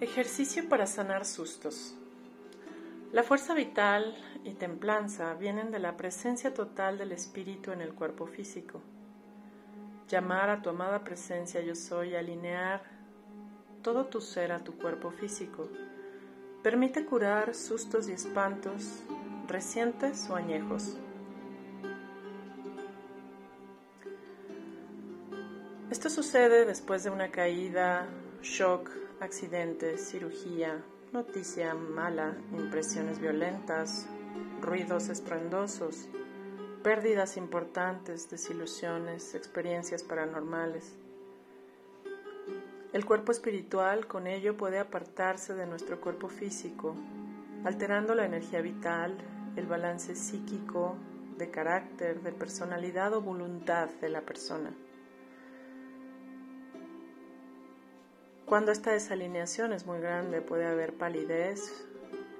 Ejercicio para sanar sustos. La fuerza vital y templanza vienen de la presencia total del espíritu en el cuerpo físico. Llamar a tu amada presencia yo soy, alinear todo tu ser a tu cuerpo físico, permite curar sustos y espantos recientes o añejos. Esto sucede después de una caída, shock, accidentes, cirugía, noticia mala, impresiones violentas, ruidos estruendosos, pérdidas importantes, desilusiones, experiencias paranormales. El cuerpo espiritual con ello puede apartarse de nuestro cuerpo físico, alterando la energía vital, el balance psíquico, de carácter, de personalidad o voluntad de la persona. Cuando esta desalineación es muy grande puede haber palidez,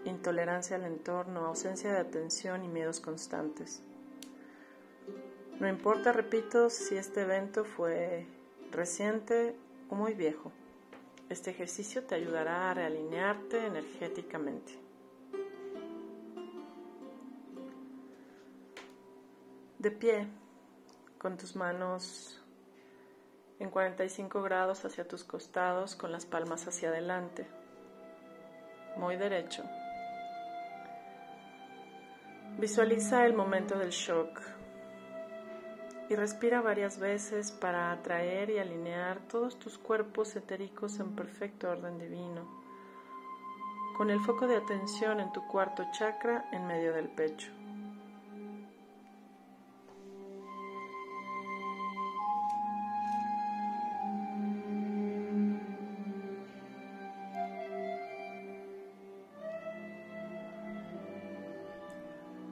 intolerancia al entorno, ausencia de atención y miedos constantes. No importa, repito, si este evento fue reciente o muy viejo. Este ejercicio te ayudará a realinearte energéticamente. De pie, con tus manos en 45 grados hacia tus costados con las palmas hacia adelante. Muy derecho. Visualiza el momento del shock y respira varias veces para atraer y alinear todos tus cuerpos etéricos en perfecto orden divino, con el foco de atención en tu cuarto chakra en medio del pecho.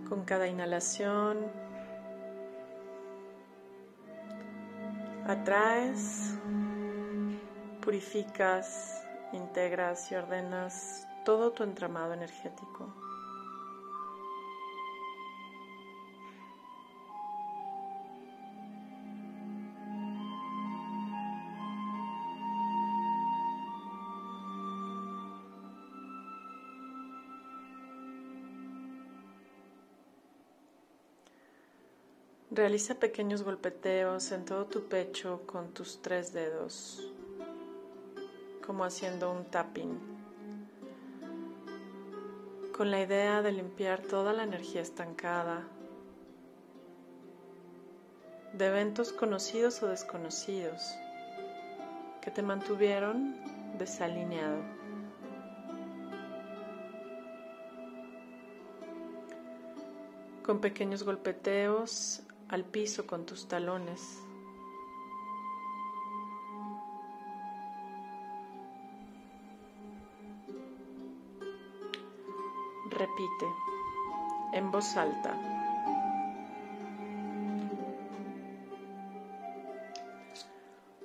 Con cada inhalación atraes, purificas, integras y ordenas todo tu entramado energético. Realiza pequeños golpeteos en todo tu pecho con tus tres dedos, como haciendo un tapping, con la idea de limpiar toda la energía estancada de eventos conocidos o desconocidos que te mantuvieron desalineado. Con pequeños golpeteos al piso con tus talones. Repite en voz alta.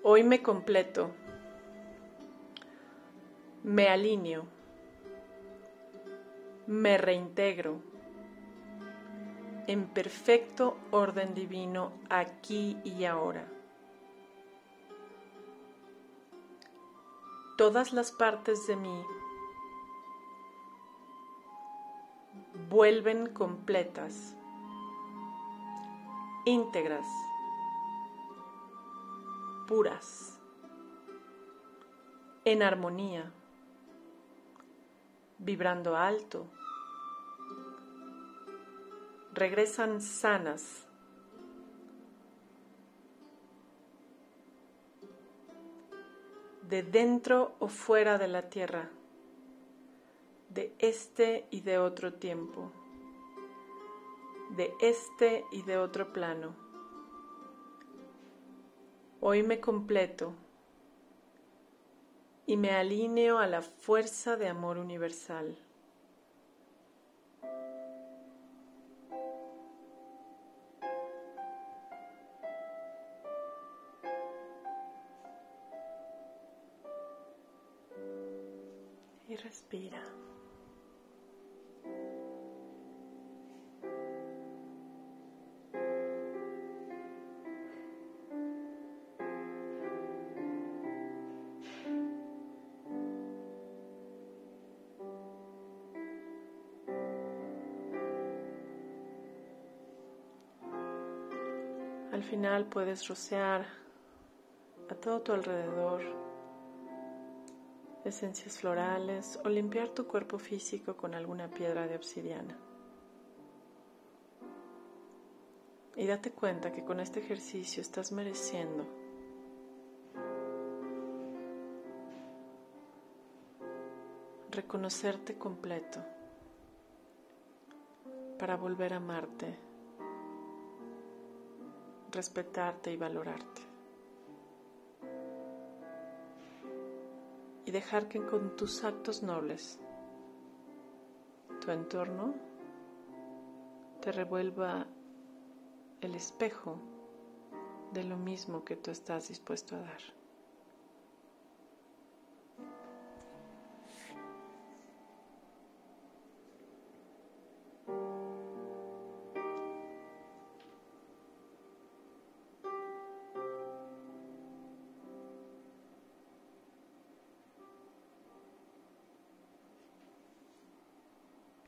Hoy me completo, me alineo, me reintegro en perfecto orden divino aquí y ahora. Todas las partes de mí vuelven completas, íntegras, puras, en armonía, vibrando alto regresan sanas. de dentro o fuera de la tierra, de este y de otro tiempo, de este y de otro plano. Hoy me completo y me alineo a la fuerza de amor universal. y respira. Al final puedes rociar a todo tu alrededor esencias florales o limpiar tu cuerpo físico con alguna piedra de obsidiana. Y date cuenta que con este ejercicio estás mereciendo reconocerte completo para volver a amarte, respetarte y valorarte. Y dejar que con tus actos nobles tu entorno te revuelva el espejo de lo mismo que tú estás dispuesto a dar.